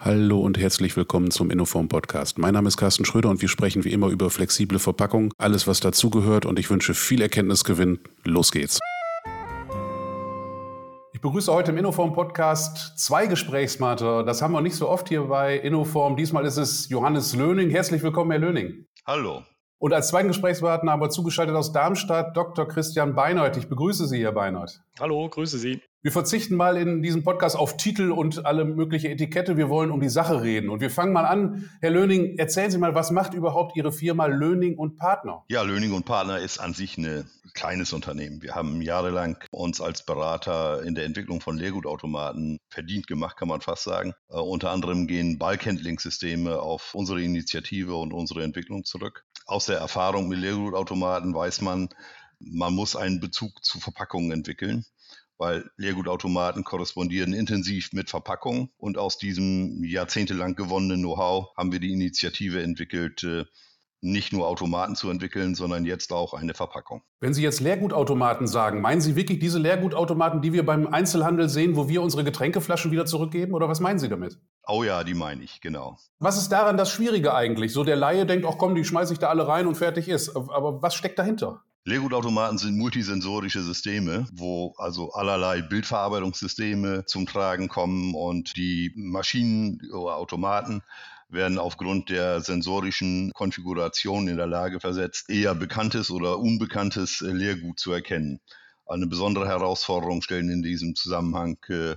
Hallo und herzlich willkommen zum Innoform Podcast. Mein Name ist Carsten Schröder und wir sprechen wie immer über flexible Verpackung, alles was dazugehört und ich wünsche viel Erkenntnisgewinn. Los geht's. Ich begrüße heute im Innoform Podcast zwei Gesprächsmater. Das haben wir nicht so oft hier bei Innoform. Diesmal ist es Johannes Löning. Herzlich willkommen, Herr Löning. Hallo. Und als zweiten Gesprächspartner haben wir zugeschaltet aus Darmstadt Dr. Christian Beinert. Ich begrüße Sie, Herr Beinert. Hallo, grüße Sie. Wir verzichten mal in diesem Podcast auf Titel und alle mögliche Etikette. Wir wollen um die Sache reden. Und wir fangen mal an. Herr Löning, erzählen Sie mal, was macht überhaupt Ihre Firma Löning und Partner? Ja, Löning und Partner ist an sich ein kleines Unternehmen. Wir haben jahrelang uns als Berater in der Entwicklung von Leergutautomaten verdient gemacht, kann man fast sagen. Uh, unter anderem gehen Bulk-Handling-Systeme auf unsere Initiative und unsere Entwicklung zurück. Aus der Erfahrung mit Leergutautomaten weiß man, man muss einen Bezug zu Verpackungen entwickeln weil Leergutautomaten korrespondieren intensiv mit Verpackung. Und aus diesem jahrzehntelang gewonnenen Know-how haben wir die Initiative entwickelt, äh, nicht nur Automaten zu entwickeln, sondern jetzt auch eine Verpackung. Wenn Sie jetzt Leergutautomaten sagen, meinen Sie wirklich diese Leergutautomaten, die wir beim Einzelhandel sehen, wo wir unsere Getränkeflaschen wieder zurückgeben? Oder was meinen Sie damit? Oh ja, die meine ich, genau. Was ist daran das Schwierige eigentlich? So der Laie denkt, ach komm, die schmeiße ich da alle rein und fertig ist. Aber was steckt dahinter? Leergutautomaten sind multisensorische Systeme, wo also allerlei Bildverarbeitungssysteme zum Tragen kommen und die Maschinen oder Automaten werden aufgrund der sensorischen Konfiguration in der Lage versetzt, eher bekanntes oder unbekanntes Leergut zu erkennen. Eine besondere Herausforderung stellen in diesem Zusammenhang äh,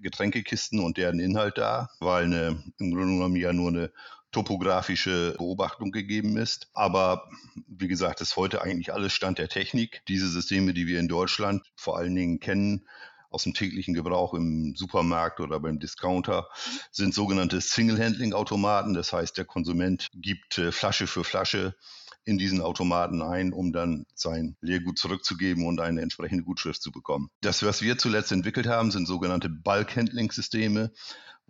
Getränkekisten und deren Inhalt dar, weil eine, im Grunde genommen ja nur eine topografische Beobachtung gegeben ist. Aber wie gesagt, ist heute eigentlich alles Stand der Technik. Diese Systeme, die wir in Deutschland vor allen Dingen kennen, aus dem täglichen Gebrauch im Supermarkt oder beim Discounter sind sogenannte Single-Handling-Automaten. Das heißt, der Konsument gibt äh, Flasche für Flasche in diesen Automaten ein, um dann sein Leergut zurückzugeben und eine entsprechende Gutschrift zu bekommen. Das, was wir zuletzt entwickelt haben, sind sogenannte Bulk-Handling-Systeme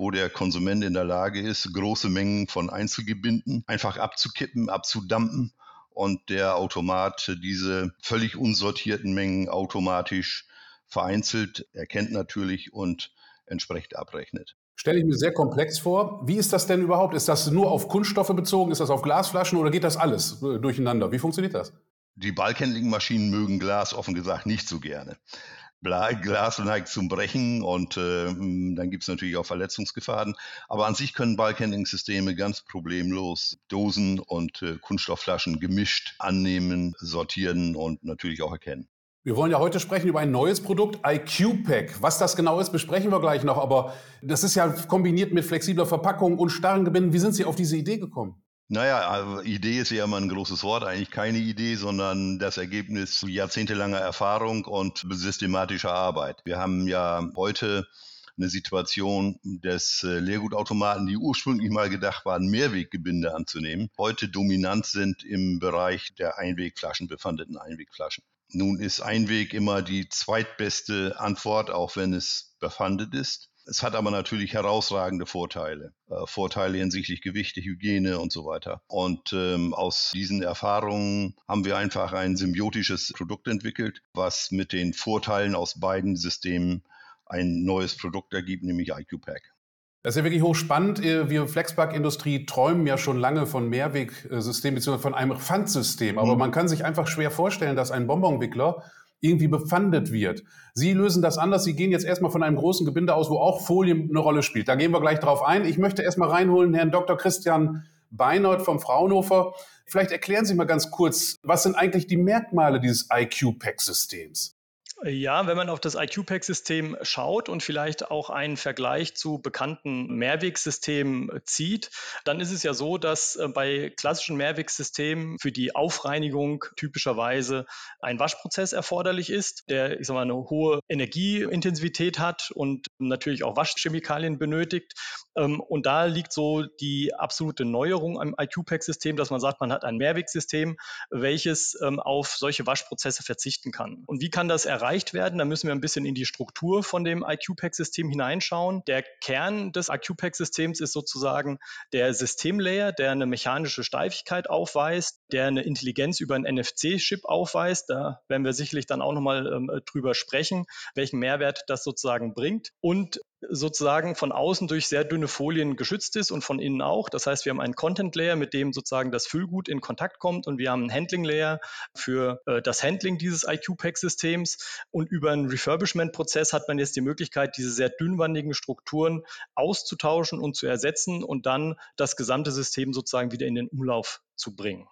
wo der Konsument in der Lage ist, große Mengen von Einzelgebinden einfach abzukippen, abzudampen und der Automat diese völlig unsortierten Mengen automatisch vereinzelt erkennt natürlich und entsprechend abrechnet. Stelle ich mir sehr komplex vor. Wie ist das denn überhaupt? Ist das nur auf Kunststoffe bezogen? Ist das auf Glasflaschen oder geht das alles äh, durcheinander? Wie funktioniert das? Die Ballhandling-Maschinen mögen Glas offen gesagt nicht so gerne. Glas neigt zum Brechen und äh, dann gibt es natürlich auch Verletzungsgefahren. Aber an sich können Bulkhandling-Systeme ganz problemlos Dosen und äh, Kunststoffflaschen gemischt annehmen, sortieren und natürlich auch erkennen. Wir wollen ja heute sprechen über ein neues Produkt, IQ-Pack. Was das genau ist, besprechen wir gleich noch. Aber das ist ja kombiniert mit flexibler Verpackung und starren Gebinden. Wie sind Sie auf diese Idee gekommen? Naja, also Idee ist ja immer ein großes Wort, eigentlich keine Idee, sondern das Ergebnis jahrzehntelanger Erfahrung und systematischer Arbeit. Wir haben ja heute eine Situation des äh, Leergutautomaten, die ursprünglich mal gedacht waren, Mehrweggebinde anzunehmen, heute dominant sind im Bereich der Einwegflaschen, befandeten Einwegflaschen. Nun ist Einweg immer die zweitbeste Antwort, auch wenn es befandet ist. Es hat aber natürlich herausragende Vorteile. Äh, Vorteile hinsichtlich Gewichte, Hygiene und so weiter. Und ähm, aus diesen Erfahrungen haben wir einfach ein symbiotisches Produkt entwickelt, was mit den Vorteilen aus beiden Systemen ein neues Produkt ergibt, nämlich IQ-Pack. Das ist ja wirklich hochspannend. Äh, wir Flexpack-Industrie träumen ja schon lange von Mehrwegsystemen bzw. von einem Pfandsystem. Aber mhm. man kann sich einfach schwer vorstellen, dass ein Bonbonwickler irgendwie befandet wird. Sie lösen das anders. Sie gehen jetzt erstmal von einem großen Gebinde aus, wo auch Folie eine Rolle spielt. Da gehen wir gleich drauf ein. Ich möchte erstmal reinholen Herrn Dr. Christian Beinert vom Fraunhofer. Vielleicht erklären Sie mal ganz kurz, was sind eigentlich die Merkmale dieses IQ-Pack-Systems? Ja, wenn man auf das IQ-Pack-System schaut und vielleicht auch einen Vergleich zu bekannten Mehrwegsystemen zieht, dann ist es ja so, dass äh, bei klassischen Mehrwegsystemen für die Aufreinigung typischerweise ein Waschprozess erforderlich ist, der, ich sag mal, eine hohe Energieintensität hat und natürlich auch Waschchemikalien benötigt. Ähm, und da liegt so die absolute Neuerung am IQ-Pack-System, dass man sagt, man hat ein Mehrwegsystem, welches ähm, auf solche Waschprozesse verzichten kann. Und wie kann das erreicht erreicht werden. Da müssen wir ein bisschen in die Struktur von dem IQ-Pack-System hineinschauen. Der Kern des IQ-Pack-Systems ist sozusagen der Systemlayer, der eine mechanische Steifigkeit aufweist. Der eine Intelligenz über einen NFC-Chip aufweist. Da werden wir sicherlich dann auch nochmal ähm, drüber sprechen, welchen Mehrwert das sozusagen bringt. Und sozusagen von außen durch sehr dünne Folien geschützt ist und von innen auch. Das heißt, wir haben einen Content Layer, mit dem sozusagen das Füllgut in Kontakt kommt und wir haben einen Handling Layer für äh, das Handling dieses IQ-Pack-Systems und über einen Refurbishment-Prozess hat man jetzt die Möglichkeit, diese sehr dünnwandigen Strukturen auszutauschen und zu ersetzen und dann das gesamte System sozusagen wieder in den Umlauf zu bringen.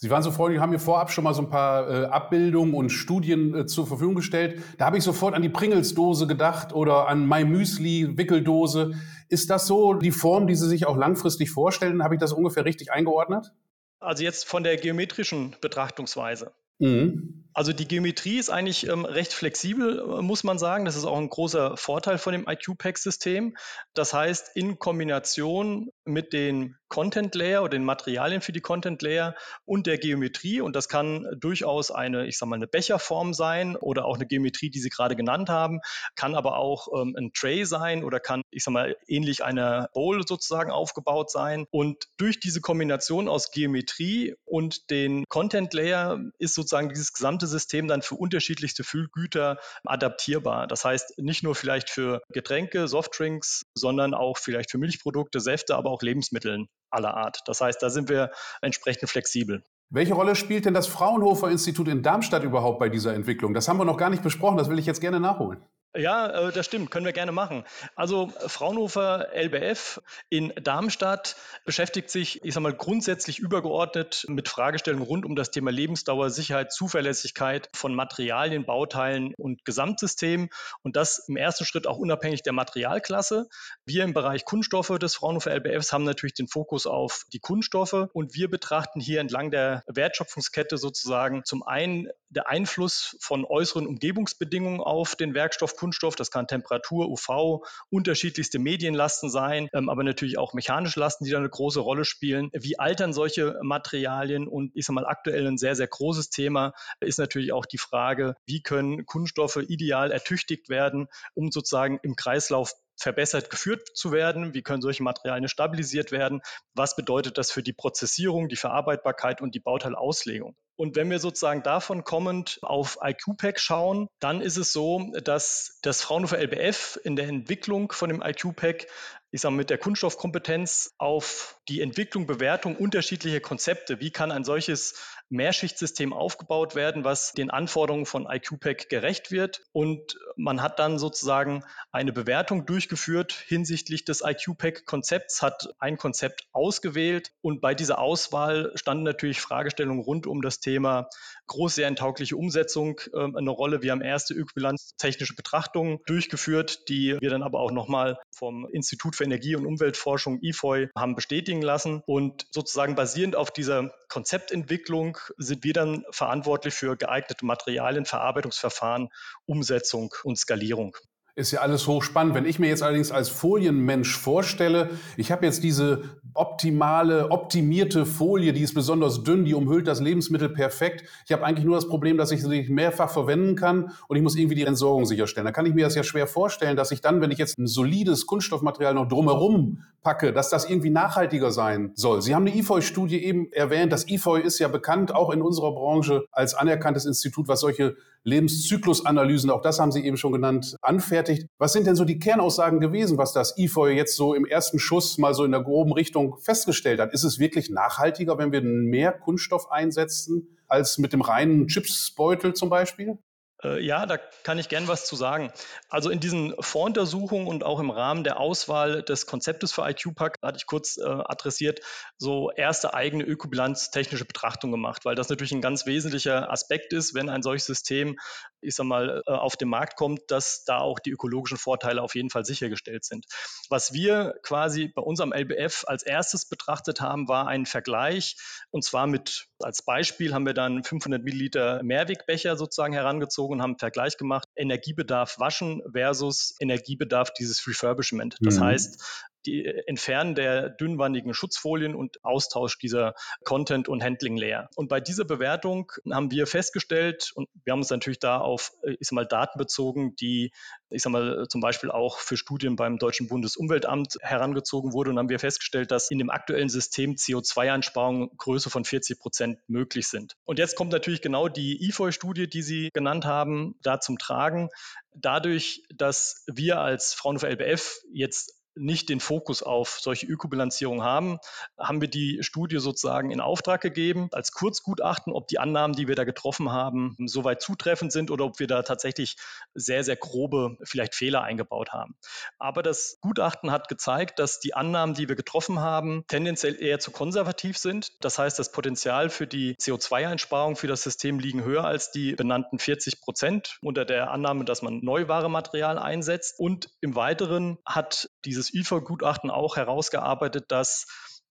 Sie waren so freundlich, haben mir vorab schon mal so ein paar äh, Abbildungen und Studien äh, zur Verfügung gestellt. Da habe ich sofort an die Pringles-Dose gedacht oder an My Müsli-Wickeldose. Ist das so die Form, die Sie sich auch langfristig vorstellen? Habe ich das ungefähr richtig eingeordnet? Also jetzt von der geometrischen Betrachtungsweise. Mhm. Also die Geometrie ist eigentlich ähm, recht flexibel, äh, muss man sagen. Das ist auch ein großer Vorteil von dem IQ-Pack-System. Das heißt, in Kombination mit den Content Layer oder den Materialien für die Content Layer und der Geometrie. Und das kann durchaus eine, ich sag mal, eine Becherform sein oder auch eine Geometrie, die Sie gerade genannt haben, kann aber auch ähm, ein Tray sein oder kann, ich sag mal, ähnlich einer Bowl sozusagen aufgebaut sein. Und durch diese Kombination aus Geometrie und den Content Layer ist sozusagen dieses gesamte System dann für unterschiedlichste Füllgüter adaptierbar. Das heißt, nicht nur vielleicht für Getränke, Softdrinks, sondern auch vielleicht für Milchprodukte, Säfte, aber auch Lebensmitteln aller Art. Das heißt, da sind wir entsprechend flexibel. Welche Rolle spielt denn das Fraunhofer Institut in Darmstadt überhaupt bei dieser Entwicklung? Das haben wir noch gar nicht besprochen, das will ich jetzt gerne nachholen. Ja, äh, das stimmt, können wir gerne machen. Also Fraunhofer LBF in Darmstadt beschäftigt sich, ich sage mal, grundsätzlich übergeordnet mit Fragestellungen rund um das Thema Lebensdauer, Sicherheit, Zuverlässigkeit von Materialien, Bauteilen und Gesamtsystemen und das im ersten Schritt auch unabhängig der Materialklasse. Wir im Bereich Kunststoffe des Fraunhofer LBFs haben natürlich den Fokus auf die Kunststoffe und wir betrachten hier entlang der Wertschöpfungskette sozusagen zum einen der Einfluss von äußeren Umgebungsbedingungen auf den Werkstoff Kunststoff. Das kann Temperatur, UV, unterschiedlichste Medienlasten sein, ähm, aber natürlich auch mechanische Lasten, die da eine große Rolle spielen. Wie altern solche Materialien? Und ich sage mal, aktuell ein sehr, sehr großes Thema ist natürlich auch die Frage, wie können Kunststoffe ideal ertüchtigt werden, um sozusagen im Kreislauf verbessert geführt zu werden? Wie können solche Materialien stabilisiert werden? Was bedeutet das für die Prozessierung, die Verarbeitbarkeit und die Bauteilauslegung? Und wenn wir sozusagen davon kommend auf IQ-Pack schauen, dann ist es so, dass das Fraunhofer LBF in der Entwicklung von dem IQ-Pack ich sage mit der Kunststoffkompetenz auf die Entwicklung, Bewertung unterschiedlicher Konzepte. Wie kann ein solches Mehrschichtsystem aufgebaut werden, was den Anforderungen von IQPAC gerecht wird? Und man hat dann sozusagen eine Bewertung durchgeführt hinsichtlich des IQPAC-Konzepts, hat ein Konzept ausgewählt und bei dieser Auswahl standen natürlich Fragestellungen rund um das Thema großserientaugliche Umsetzung äh, eine Rolle. Wir haben erste ökobilanztechnische Betrachtungen durchgeführt, die wir dann aber auch nochmal vom Institut für Energie- und Umweltforschung IFOI haben bestätigen lassen. Und sozusagen basierend auf dieser Konzeptentwicklung sind wir dann verantwortlich für geeignete Materialien, Verarbeitungsverfahren, Umsetzung und Skalierung. Ist ja alles hochspannend. Wenn ich mir jetzt allerdings als Folienmensch vorstelle, ich habe jetzt diese optimale, optimierte Folie, die ist besonders dünn, die umhüllt das Lebensmittel perfekt. Ich habe eigentlich nur das Problem, dass ich sie mehrfach verwenden kann und ich muss irgendwie die Entsorgung sicherstellen. Da kann ich mir das ja schwer vorstellen, dass ich dann, wenn ich jetzt ein solides Kunststoffmaterial noch drumherum packe, dass das irgendwie nachhaltiger sein soll. Sie haben eine IFOI-Studie eben erwähnt. Das IFOI ist ja bekannt, auch in unserer Branche, als anerkanntes Institut, was solche Lebenszyklusanalysen, auch das haben Sie eben schon genannt, anfertigt. Was sind denn so die Kernaussagen gewesen, was das IFOI jetzt so im ersten Schuss mal so in der groben Richtung festgestellt hat? Ist es wirklich nachhaltiger, wenn wir mehr Kunststoff einsetzen als mit dem reinen Chipsbeutel zum Beispiel? Äh, ja, da kann ich gern was zu sagen. Also in diesen Voruntersuchungen und auch im Rahmen der Auswahl des Konzeptes für IQ-Pack hatte ich kurz äh, adressiert, so erste eigene ökobilanztechnische Betrachtung gemacht, weil das natürlich ein ganz wesentlicher Aspekt ist, wenn ein solches System, ich sag mal, äh, auf den Markt kommt, dass da auch die ökologischen Vorteile auf jeden Fall sichergestellt sind. Was wir quasi bei unserem LBF als erstes betrachtet haben, war ein Vergleich und zwar mit, als Beispiel haben wir dann 500 Milliliter Mehrwegbecher sozusagen herangezogen gezogen und haben einen Vergleich gemacht, Energiebedarf waschen versus Energiebedarf dieses Refurbishment. Das mhm. heißt, die Entfernen der dünnwandigen Schutzfolien und Austausch dieser Content- und Handling-Layer. Und bei dieser Bewertung haben wir festgestellt, und wir haben uns natürlich da auf, ich sag mal, Daten bezogen, die, ich sag mal, zum Beispiel auch für Studien beim Deutschen Bundesumweltamt herangezogen wurde, und haben wir festgestellt, dass in dem aktuellen System CO2-Einsparungen Größe von 40 Prozent möglich sind. Und jetzt kommt natürlich genau die IFOI-Studie, die Sie genannt haben, da zum Tragen. Dadurch, dass wir als Fraunhofer LBF jetzt nicht den Fokus auf solche Ökobilanzierung haben, haben wir die Studie sozusagen in Auftrag gegeben als Kurzgutachten, ob die Annahmen, die wir da getroffen haben, soweit zutreffend sind oder ob wir da tatsächlich sehr, sehr grobe vielleicht Fehler eingebaut haben. Aber das Gutachten hat gezeigt, dass die Annahmen, die wir getroffen haben, tendenziell eher zu konservativ sind. Das heißt, das Potenzial für die CO2-Einsparung für das System liegen höher als die benannten 40 Prozent unter der Annahme, dass man Neuware-Material einsetzt. Und im Weiteren hat dieses dieses IFA-Gutachten auch herausgearbeitet, dass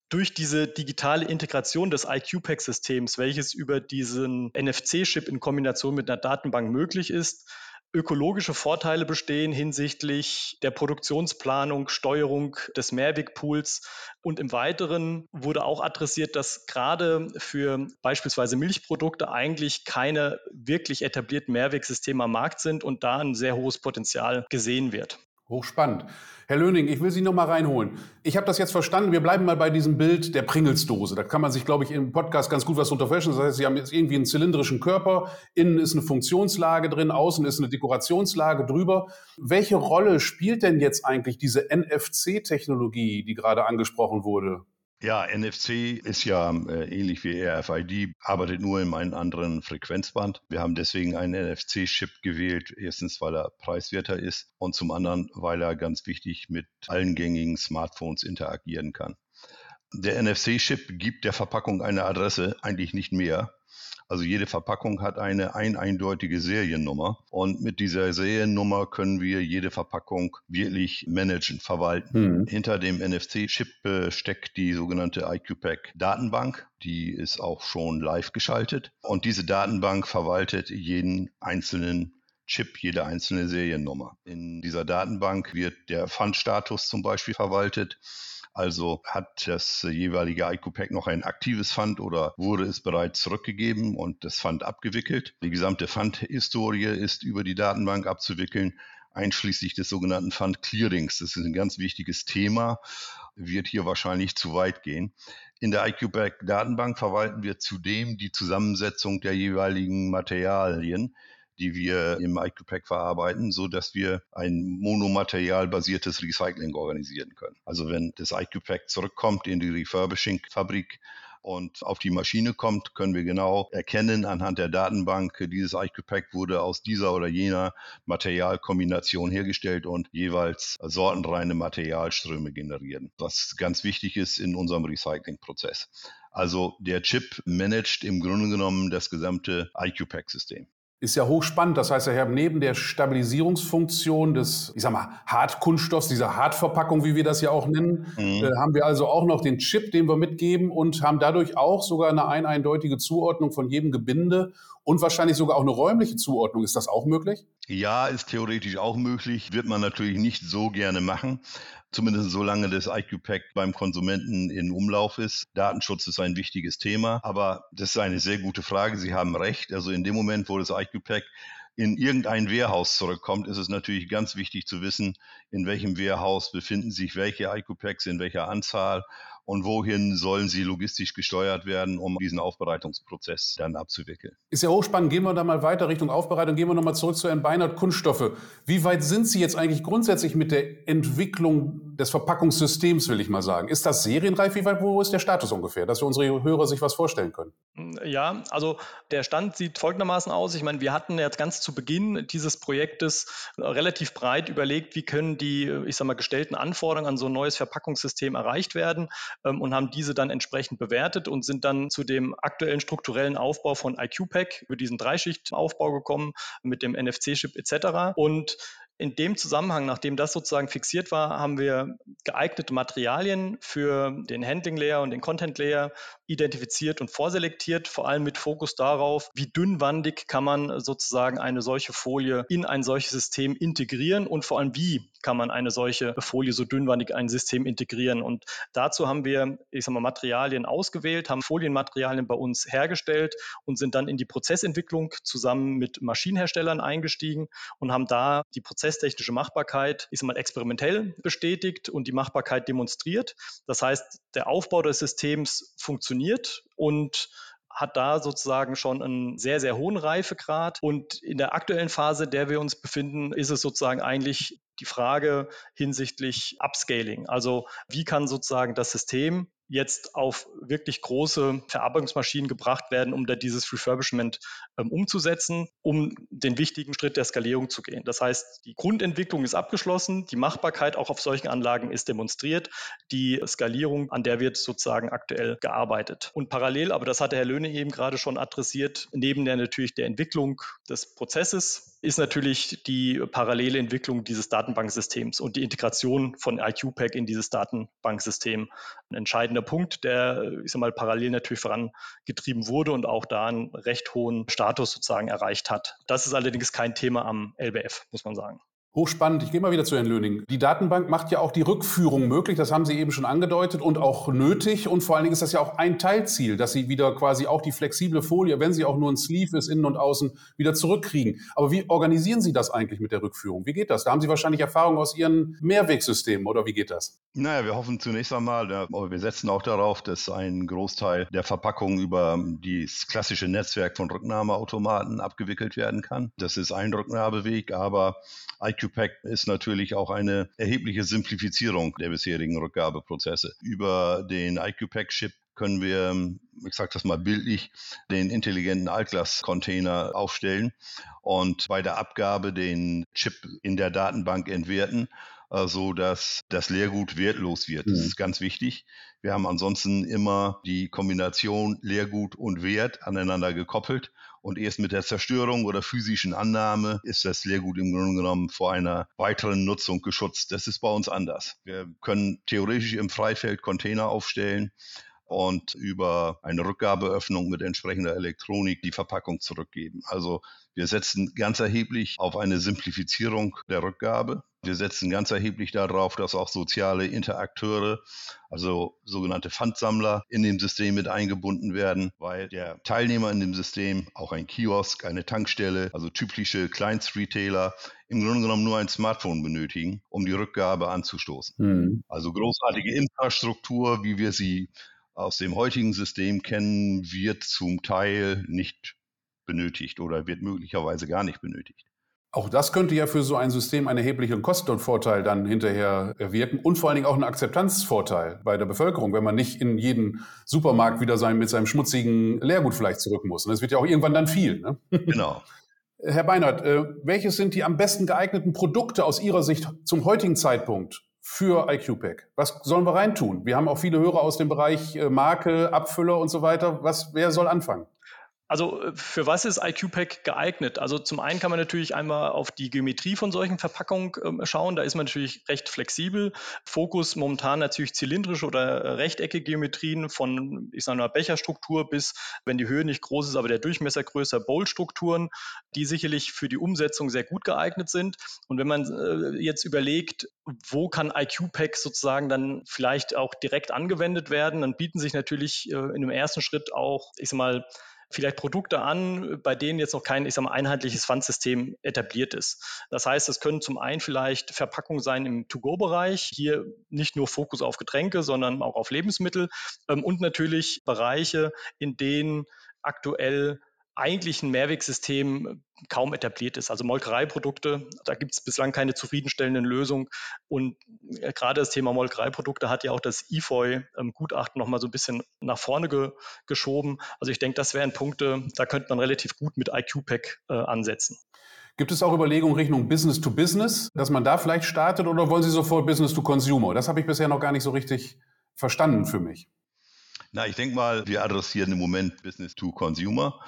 durch diese digitale Integration des IQ-Pack-Systems, welches über diesen NFC-Chip in Kombination mit einer Datenbank möglich ist, ökologische Vorteile bestehen hinsichtlich der Produktionsplanung, Steuerung des Mehrwegpools. Und im Weiteren wurde auch adressiert, dass gerade für beispielsweise Milchprodukte eigentlich keine wirklich etablierten Mehrwegsysteme am Markt sind und da ein sehr hohes Potenzial gesehen wird. Hochspannend. Herr Löning, ich will Sie noch mal reinholen. Ich habe das jetzt verstanden. Wir bleiben mal bei diesem Bild der Pringelsdose. Da kann man sich, glaube ich, im Podcast ganz gut was unterfälschen. Das heißt, Sie haben jetzt irgendwie einen zylindrischen Körper. Innen ist eine Funktionslage drin, außen ist eine Dekorationslage drüber. Welche Rolle spielt denn jetzt eigentlich diese NFC-Technologie, die gerade angesprochen wurde? Ja, NFC ist ja äh, ähnlich wie RFID, arbeitet nur in einem anderen Frequenzband. Wir haben deswegen einen NFC-Chip gewählt. Erstens, weil er preiswerter ist und zum anderen, weil er ganz wichtig mit allen gängigen Smartphones interagieren kann. Der NFC-Chip gibt der Verpackung eine Adresse, eigentlich nicht mehr. Also jede Verpackung hat eine ein eindeutige Seriennummer und mit dieser Seriennummer können wir jede Verpackung wirklich managen, verwalten. Mhm. Hinter dem NFC-Chip steckt die sogenannte IQPack Datenbank. Die ist auch schon live geschaltet und diese Datenbank verwaltet jeden einzelnen Chip, jede einzelne Seriennummer. In dieser Datenbank wird der Fundstatus zum Beispiel verwaltet. Also hat das jeweilige IQ-Pack noch ein aktives Fund oder wurde es bereits zurückgegeben und das Fund abgewickelt. Die gesamte Fund-Historie ist über die Datenbank abzuwickeln, einschließlich des sogenannten Fund Clearings. Das ist ein ganz wichtiges Thema, wird hier wahrscheinlich zu weit gehen. In der IQ-Pack Datenbank verwalten wir zudem die Zusammensetzung der jeweiligen Materialien die wir im IQ-Pack verarbeiten, so dass wir ein monomaterialbasiertes Recycling organisieren können. Also wenn das IQ-Pack zurückkommt in die Refurbishing-Fabrik, und auf die Maschine kommt, können wir genau erkennen anhand der Datenbank, dieses IQ-Pack wurde aus dieser oder jener Materialkombination hergestellt und jeweils sortenreine Materialströme generieren, was ganz wichtig ist in unserem Recyclingprozess. Also der Chip managt im Grunde genommen das gesamte IQ-Pack-System ist ja hochspannend. Das heißt, Herr, neben der Stabilisierungsfunktion des, ich sag mal, Hartkunststoffs, dieser Hartverpackung, wie wir das ja auch nennen, mhm. äh, haben wir also auch noch den Chip, den wir mitgeben und haben dadurch auch sogar eine ein eindeutige Zuordnung von jedem Gebinde und wahrscheinlich sogar auch eine räumliche Zuordnung. Ist das auch möglich? Ja, ist theoretisch auch möglich, wird man natürlich nicht so gerne machen zumindest solange das IQ-Pack beim Konsumenten in Umlauf ist. Datenschutz ist ein wichtiges Thema, aber das ist eine sehr gute Frage. Sie haben recht. Also in dem Moment, wo das IQ-Pack in irgendein Wehrhaus zurückkommt, ist es natürlich ganz wichtig zu wissen, in welchem Wehrhaus befinden sich welche IQ-Packs, in welcher Anzahl und wohin sollen sie logistisch gesteuert werden, um diesen Aufbereitungsprozess dann abzuwickeln. Ist ja hochspannend. Gehen wir da mal weiter Richtung Aufbereitung. Gehen wir nochmal zurück zu Herrn Beinert, Kunststoffe. Wie weit sind Sie jetzt eigentlich grundsätzlich mit der Entwicklung des Verpackungssystems, will ich mal sagen? Ist das serienreif? Wie weit, wo ist der Status ungefähr, dass wir unsere Hörer sich was vorstellen können? Ja, also der Stand sieht folgendermaßen aus. Ich meine, wir hatten jetzt ganz zu Beginn dieses Projektes relativ breit überlegt, wie können die, ich sag mal, gestellten Anforderungen an so ein neues Verpackungssystem erreicht werden ähm, und haben diese dann entsprechend bewertet und sind dann zu dem aktuellen strukturellen Aufbau von IQPack über diesen Dreischichtaufbau gekommen mit dem NFC-Chip etc. Und in dem Zusammenhang, nachdem das sozusagen fixiert war, haben wir geeignete Materialien für den Handling Layer und den Content Layer identifiziert und vorselektiert, vor allem mit Fokus darauf, wie dünnwandig kann man sozusagen eine solche Folie in ein solches System integrieren und vor allem wie kann man eine solche Folie so dünnwandig in ein System integrieren. Und dazu haben wir, ich sag mal, Materialien ausgewählt, haben Folienmaterialien bei uns hergestellt und sind dann in die Prozessentwicklung zusammen mit Maschinenherstellern eingestiegen und haben da die prozesstechnische Machbarkeit, ich sag mal, experimentell bestätigt und die Machbarkeit demonstriert. Das heißt, der Aufbau des Systems funktioniert und hat da sozusagen schon einen sehr, sehr hohen Reifegrad. Und in der aktuellen Phase, in der wir uns befinden, ist es sozusagen eigentlich die Frage hinsichtlich Upscaling. Also wie kann sozusagen das System jetzt auf wirklich große Verarbeitungsmaschinen gebracht werden, um da dieses Refurbishment ähm, umzusetzen, um den wichtigen Schritt der Skalierung zu gehen. Das heißt, die Grundentwicklung ist abgeschlossen, die Machbarkeit auch auf solchen Anlagen ist demonstriert, die Skalierung, an der wird sozusagen aktuell gearbeitet. Und parallel, aber das hat der Herr Löhne eben gerade schon adressiert, neben der natürlich der Entwicklung des Prozesses ist natürlich die parallele Entwicklung dieses Datenbanksystems und die Integration von IQPAC in dieses Datenbanksystem ein entscheidender Punkt, der, ich sag mal, parallel natürlich vorangetrieben wurde und auch da einen recht hohen Status sozusagen erreicht hat. Das ist allerdings kein Thema am LBF, muss man sagen. Hochspannend. Ich gehe mal wieder zu Herrn Löning. Die Datenbank macht ja auch die Rückführung möglich, das haben Sie eben schon angedeutet und auch nötig. Und vor allen Dingen ist das ja auch ein Teilziel, dass Sie wieder quasi auch die flexible Folie, wenn sie auch nur ein Sleeve ist, innen und außen, wieder zurückkriegen. Aber wie organisieren Sie das eigentlich mit der Rückführung? Wie geht das? Da haben Sie wahrscheinlich Erfahrung aus Ihren Mehrwegsystemen oder wie geht das? Naja, wir hoffen zunächst einmal, wir setzen auch darauf, dass ein Großteil der Verpackung über das klassische Netzwerk von Rücknahmeautomaten abgewickelt werden kann. Das ist ein Rücknahmeweg, aber IQPAC ist natürlich auch eine erhebliche Simplifizierung der bisherigen Rückgabeprozesse. Über den IQPAC-Chip können wir, ich sage das mal bildlich, den intelligenten Altglas-Container aufstellen und bei der Abgabe den Chip in der Datenbank entwerten äh, so dass das Leergut wertlos wird. Das mhm. ist ganz wichtig. Wir haben ansonsten immer die Kombination Leergut und Wert aneinander gekoppelt und erst mit der Zerstörung oder physischen Annahme ist das Leergut im Grunde genommen vor einer weiteren Nutzung geschützt. Das ist bei uns anders. Wir können theoretisch im Freifeld Container aufstellen und über eine Rückgabeöffnung mit entsprechender Elektronik die Verpackung zurückgeben. Also wir setzen ganz erheblich auf eine Simplifizierung der Rückgabe. Wir setzen ganz erheblich darauf, dass auch soziale Interakteure, also sogenannte Pfandsammler, in dem System mit eingebunden werden, weil der Teilnehmer in dem System, auch ein Kiosk, eine Tankstelle, also typische Kleinstretailer, im Grunde genommen nur ein Smartphone benötigen, um die Rückgabe anzustoßen. Mhm. Also großartige Infrastruktur, wie wir sie aus dem heutigen System kennen, wird zum Teil nicht benötigt oder wird möglicherweise gar nicht benötigt. Auch das könnte ja für so ein System einen erheblichen Kostenvorteil dann hinterher wirken und vor allen Dingen auch einen Akzeptanzvorteil bei der Bevölkerung, wenn man nicht in jeden Supermarkt wieder sein, mit seinem schmutzigen Leergut vielleicht zurück muss. Und das wird ja auch irgendwann dann viel. Ne? Genau. Herr Beinert, äh, welches sind die am besten geeigneten Produkte aus Ihrer Sicht zum heutigen Zeitpunkt für IQPAC? Was sollen wir reintun? Wir haben auch viele Hörer aus dem Bereich äh, Marke, Abfüller und so weiter. Was, wer soll anfangen? Also äh, für was ist IQPAC geeignet? Also zum einen kann man natürlich einmal auf die Geometrie von solchen Verpackungen äh, schauen. Da ist man natürlich recht flexibel. Fokus momentan natürlich zylindrische oder äh, rechteckige Geometrien von, ich sage mal, Becherstruktur bis, wenn die Höhe nicht groß ist, aber der Durchmesser größer, Bowl-Strukturen, die sicherlich für die Umsetzung sehr gut geeignet sind. Und wenn man äh, jetzt überlegt, wo kann IQPAC sozusagen dann vielleicht auch direkt angewendet werden, dann bieten sich natürlich äh, in dem ersten Schritt auch, ich sage mal, vielleicht Produkte an, bei denen jetzt noch kein, ich sag mal, einheitliches Pfandsystem etabliert ist. Das heißt, es können zum einen vielleicht Verpackungen sein im To-Go-Bereich, hier nicht nur Fokus auf Getränke, sondern auch auf Lebensmittel ähm, und natürlich Bereiche, in denen aktuell eigentlich ein Mehrwegsystem kaum etabliert ist. Also Molkereiprodukte, da gibt es bislang keine zufriedenstellenden Lösungen. Und äh, gerade das Thema Molkereiprodukte hat ja auch das IFOI-Gutachten nochmal so ein bisschen nach vorne ge geschoben. Also ich denke, das wären Punkte, da könnte man relativ gut mit IQ-Pack äh, ansetzen. Gibt es auch Überlegungen Richtung Business to Business, dass man da vielleicht startet oder wollen Sie sofort Business to Consumer? Das habe ich bisher noch gar nicht so richtig verstanden für mich. Na, ich denke mal, wir adressieren im Moment Business to Consumer.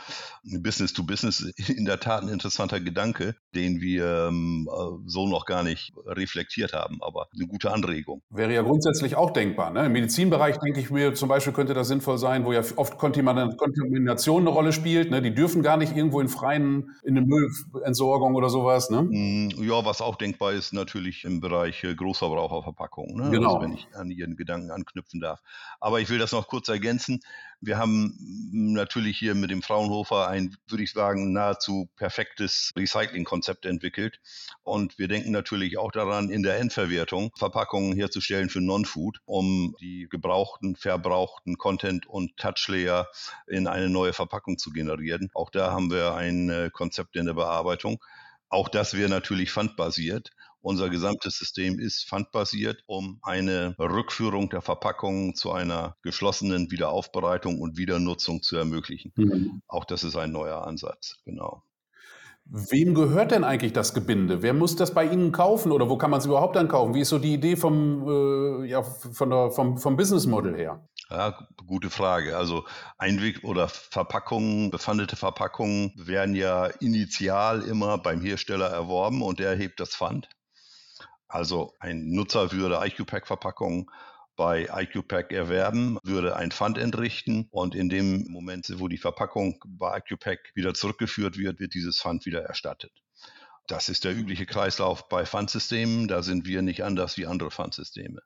Business to Business in der Tat ein interessanter Gedanke, den wir ähm, so noch gar nicht reflektiert haben, aber eine gute Anregung. Wäre ja grundsätzlich auch denkbar. Ne? Im Medizinbereich denke ich mir zum Beispiel könnte das sinnvoll sein, wo ja oft Kontamination eine Rolle spielt. Ne? Die dürfen gar nicht irgendwo in freien, in der Müllentsorgung oder sowas. Ne? Mm, ja, was auch denkbar ist, natürlich im Bereich äh, Großverbraucherverpackungen. Ne? Genau. Also wenn ich an Ihren Gedanken anknüpfen darf. Aber ich will das noch kurz ergänzen. Wir haben natürlich hier mit dem Fraunhofer ein, würde ich sagen, nahezu perfektes Recycling-Konzept entwickelt. Und wir denken natürlich auch daran, in der Endverwertung Verpackungen herzustellen für Non-Food, um die gebrauchten, verbrauchten Content und Touchlayer in eine neue Verpackung zu generieren. Auch da haben wir ein äh, Konzept in der Bearbeitung. Auch das wäre natürlich fundbasiert. Unser gesamtes System ist fundbasiert, um eine Rückführung der Verpackungen zu einer geschlossenen Wiederaufbereitung und Wiedernutzung zu ermöglichen. Mhm. Auch das ist ein neuer Ansatz, genau. Wem gehört denn eigentlich das Gebinde? Wer muss das bei Ihnen kaufen oder wo kann man es überhaupt dann kaufen? Wie ist so die Idee vom, äh, ja, von der, vom, vom Business Model her? Ja, gute Frage. Also Einweg- oder Verpackungen, befandete Verpackungen werden ja initial immer beim Hersteller erworben und der erhebt das Pfand. Also ein Nutzer würde IQ-Pack-Verpackungen bei IQ-Pack erwerben, würde ein Pfand entrichten und in dem Moment, wo die Verpackung bei IQ-Pack wieder zurückgeführt wird, wird dieses Pfand wieder erstattet. Das ist der übliche Kreislauf bei Pfandsystemen. Da sind wir nicht anders wie andere Pfandsysteme.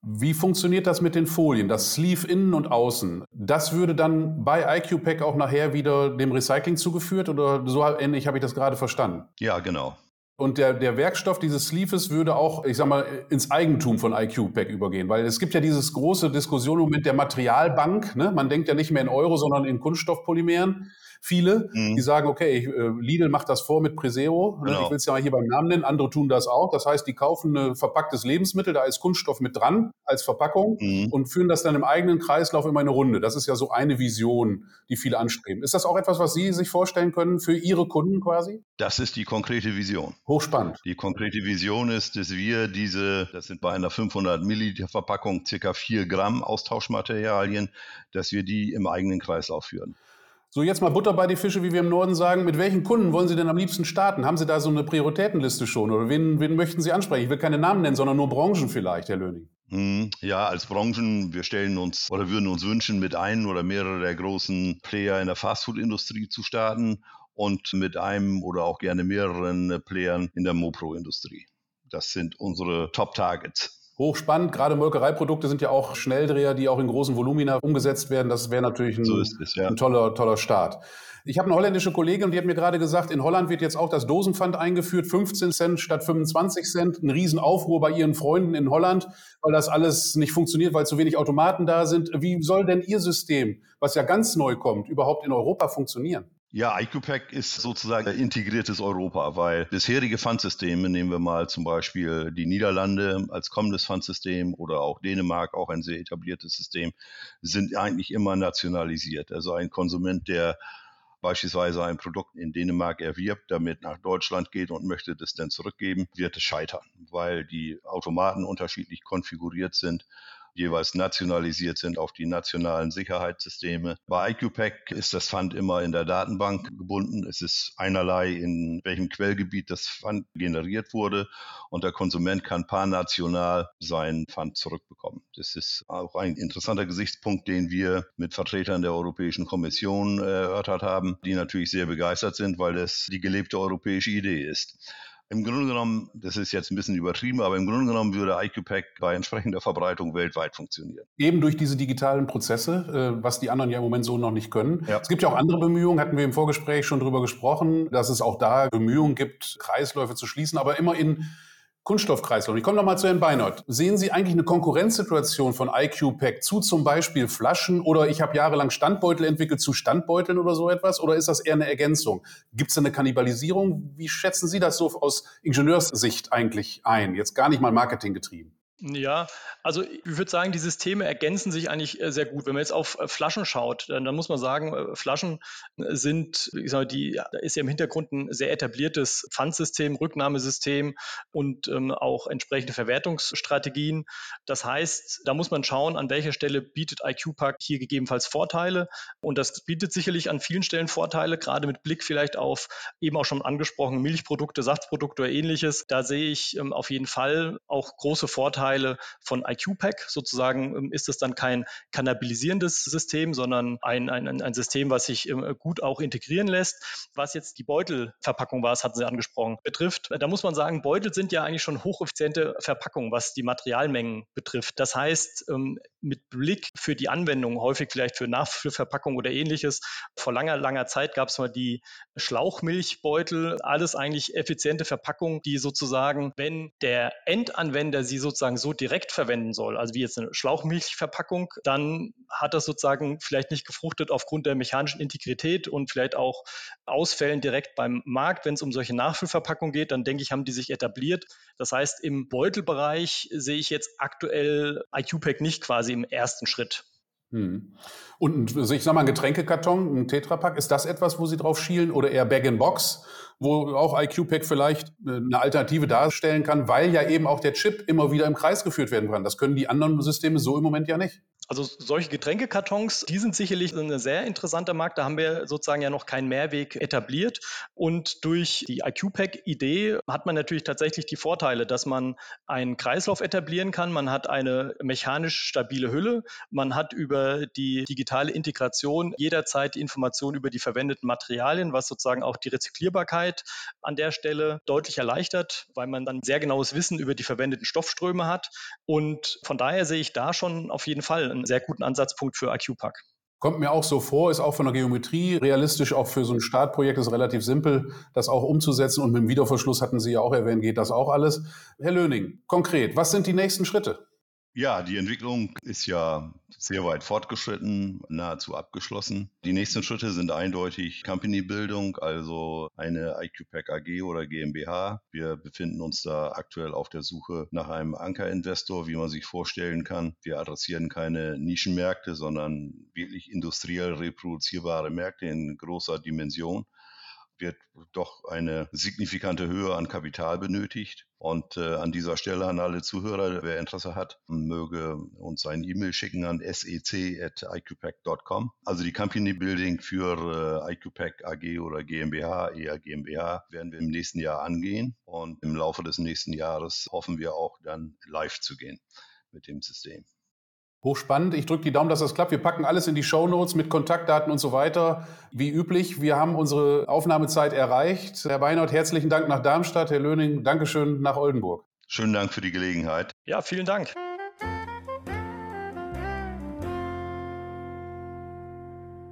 Wie funktioniert das mit den Folien? Das Sleeve innen und außen. Das würde dann bei IQ-Pack auch nachher wieder dem Recycling zugeführt oder so ähnlich habe ich das gerade verstanden? Ja, genau. Und der, der Werkstoff dieses Sleeves würde auch, ich sag mal, ins Eigentum von IQ-Pack übergehen. Weil es gibt ja dieses große Diskussion Moment der Materialbank. Ne? Man denkt ja nicht mehr in Euro, sondern in Kunststoffpolymeren viele, mhm. die sagen, okay, ich, äh, Lidl macht das vor mit Preseo, ne? genau. ich will es ja mal hier beim Namen nennen, andere tun das auch. Das heißt, die kaufen ein verpacktes Lebensmittel, da ist Kunststoff mit dran als Verpackung mhm. und führen das dann im eigenen Kreislauf immer eine Runde. Das ist ja so eine Vision, die viele anstreben. Ist das auch etwas, was Sie sich vorstellen können für Ihre Kunden quasi? Das ist die konkrete Vision. Hochspannend. Die konkrete Vision ist, dass wir diese, das sind bei einer 500 Milliliter Verpackung circa 4 Gramm Austauschmaterialien, dass wir die im eigenen Kreislauf führen. So, jetzt mal Butter bei die Fische, wie wir im Norden sagen. Mit welchen Kunden wollen Sie denn am liebsten starten? Haben Sie da so eine Prioritätenliste schon? Oder wen, wen möchten Sie ansprechen? Ich will keine Namen nennen, sondern nur Branchen vielleicht, Herr Löning. Hm, ja, als Branchen, wir stellen uns oder würden uns wünschen, mit einem oder mehreren der großen Player in der Fastfood-Industrie zu starten und mit einem oder auch gerne mehreren Playern in der Mopro-Industrie. Das sind unsere Top-Targets. Hochspannend. Gerade Molkereiprodukte sind ja auch Schnelldreher, die auch in großen Volumina umgesetzt werden. Das wäre natürlich ein, so es, ja. ein, toller, toller Start. Ich habe eine holländische Kollegin und die hat mir gerade gesagt, in Holland wird jetzt auch das Dosenpfand eingeführt, 15 Cent statt 25 Cent. Ein Riesenaufruhr bei ihren Freunden in Holland, weil das alles nicht funktioniert, weil zu wenig Automaten da sind. Wie soll denn Ihr System, was ja ganz neu kommt, überhaupt in Europa funktionieren? Ja, IQPack ist sozusagen ein integriertes Europa, weil bisherige Pfandsysteme, nehmen wir mal zum Beispiel die Niederlande als kommendes Pfandsystem oder auch Dänemark, auch ein sehr etabliertes System, sind eigentlich immer nationalisiert. Also ein Konsument, der beispielsweise ein Produkt in Dänemark erwirbt, damit nach Deutschland geht und möchte das dann zurückgeben, wird es scheitern, weil die Automaten unterschiedlich konfiguriert sind jeweils nationalisiert sind auf die nationalen Sicherheitssysteme. Bei IQPack ist das Fund immer in der Datenbank gebunden. Es ist einerlei, in welchem Quellgebiet das Fund generiert wurde und der Konsument kann parnational sein Fund zurückbekommen. Das ist auch ein interessanter Gesichtspunkt, den wir mit Vertretern der Europäischen Kommission äh, erörtert haben, die natürlich sehr begeistert sind, weil es die gelebte europäische Idee ist. Im Grunde genommen, das ist jetzt ein bisschen übertrieben, aber im Grunde genommen würde IQPack bei entsprechender Verbreitung weltweit funktionieren. Eben durch diese digitalen Prozesse, äh, was die anderen ja im Moment so noch nicht können. Ja. Es gibt ja auch andere Bemühungen, hatten wir im Vorgespräch schon drüber gesprochen, dass es auch da Bemühungen gibt, Kreisläufe zu schließen, aber immer in Kunststoffkreislauf. Ich komme nochmal zu Herrn Beinert. Sehen Sie eigentlich eine Konkurrenzsituation von IQ-Pack zu zum Beispiel Flaschen oder ich habe jahrelang Standbeutel entwickelt zu Standbeuteln oder so etwas? Oder ist das eher eine Ergänzung? Gibt es eine Kannibalisierung? Wie schätzen Sie das so aus Ingenieurssicht eigentlich ein? Jetzt gar nicht mal marketinggetrieben. Ja, also ich würde sagen, die Systeme ergänzen sich eigentlich äh, sehr gut. Wenn man jetzt auf äh, Flaschen schaut, dann, dann muss man sagen, äh, Flaschen sind, ich sage, die, da ist ja im Hintergrund ein sehr etabliertes Pfandsystem, Rücknahmesystem und ähm, auch entsprechende Verwertungsstrategien. Das heißt, da muss man schauen, an welcher Stelle bietet IQ-Pack hier gegebenenfalls Vorteile. Und das bietet sicherlich an vielen Stellen Vorteile, gerade mit Blick vielleicht auf eben auch schon angesprochene Milchprodukte, Saftprodukte oder ähnliches. Da sehe ich ähm, auf jeden Fall auch große Vorteile Vorteile von IQ-Pack. Sozusagen ähm, ist es dann kein kannibalisierendes System, sondern ein, ein, ein System, was sich ähm, gut auch integrieren lässt. Was jetzt die Beutelverpackung war, das hatten Sie angesprochen, betrifft, da muss man sagen, Beutel sind ja eigentlich schon hocheffiziente Verpackungen, was die Materialmengen betrifft. Das heißt, ähm, mit Blick für die Anwendung, häufig vielleicht für Nachfüllverpackung oder ähnliches, vor langer, langer Zeit gab es mal die Schlauchmilchbeutel, alles eigentlich effiziente Verpackungen, die sozusagen, wenn der Endanwender sie sozusagen so direkt verwenden soll, also wie jetzt eine Schlauchmilchverpackung, dann hat das sozusagen vielleicht nicht gefruchtet aufgrund der mechanischen Integrität und vielleicht auch Ausfällen direkt beim Markt. Wenn es um solche Nachfüllverpackungen geht, dann denke ich, haben die sich etabliert. Das heißt, im Beutelbereich sehe ich jetzt aktuell IQ-Pack nicht quasi im ersten Schritt. Hm. Und ich sag mal, ein Getränkekarton, ein Tetrapack, ist das etwas, wo Sie drauf schielen oder eher Bag-in-Box? wo auch IQ-Pack vielleicht äh, eine Alternative darstellen kann, weil ja eben auch der Chip immer wieder im Kreis geführt werden kann. Das können die anderen Systeme so im Moment ja nicht. Also solche Getränkekartons, die sind sicherlich ein sehr interessanter Markt. Da haben wir sozusagen ja noch keinen Mehrweg etabliert. Und durch die IQ-Pack-Idee hat man natürlich tatsächlich die Vorteile, dass man einen Kreislauf etablieren kann. Man hat eine mechanisch stabile Hülle. Man hat über die digitale Integration jederzeit die Information über die verwendeten Materialien, was sozusagen auch die Rezyklierbarkeit an der Stelle deutlich erleichtert, weil man dann sehr genaues Wissen über die verwendeten Stoffströme hat. Und von daher sehe ich da schon auf jeden Fall einen sehr guten Ansatzpunkt für IQ-Pack. Kommt mir auch so vor, ist auch von der Geometrie realistisch, auch für so ein Startprojekt ist relativ simpel, das auch umzusetzen. Und mit dem Wiederverschluss hatten Sie ja auch erwähnt, geht das auch alles. Herr Löning, konkret, was sind die nächsten Schritte? Ja, die Entwicklung ist ja sehr weit fortgeschritten, nahezu abgeschlossen. Die nächsten Schritte sind eindeutig Company-Bildung, also eine IQPack AG oder GmbH. Wir befinden uns da aktuell auf der Suche nach einem Anker-Investor, wie man sich vorstellen kann. Wir adressieren keine Nischenmärkte, sondern wirklich industriell reproduzierbare Märkte in großer Dimension wird doch eine signifikante Höhe an Kapital benötigt. Und äh, an dieser Stelle an alle Zuhörer, wer Interesse hat, möge uns ein E-Mail schicken an sec.iqpack.com. Also die Company Building für äh, IQpack AG oder GmbH, eher GmbH, werden wir im nächsten Jahr angehen. Und im Laufe des nächsten Jahres hoffen wir auch dann live zu gehen mit dem System. Hochspannend. Ich drücke die Daumen, dass das klappt. Wir packen alles in die Show Notes mit Kontaktdaten und so weiter. Wie üblich, wir haben unsere Aufnahmezeit erreicht. Herr Beinert, herzlichen Dank nach Darmstadt. Herr Löning, Dankeschön nach Oldenburg. Schönen Dank für die Gelegenheit. Ja, vielen Dank.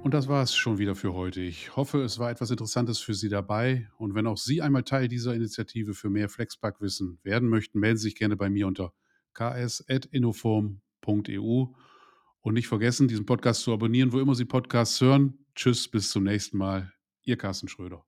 Und das war es schon wieder für heute. Ich hoffe, es war etwas Interessantes für Sie dabei. Und wenn auch Sie einmal Teil dieser Initiative für mehr Flexpack-Wissen werden möchten, melden Sie sich gerne bei mir unter ks.innoform.com podcast.eu. Und nicht vergessen, diesen Podcast zu abonnieren, wo immer Sie Podcasts hören. Tschüss, bis zum nächsten Mal. Ihr Carsten Schröder.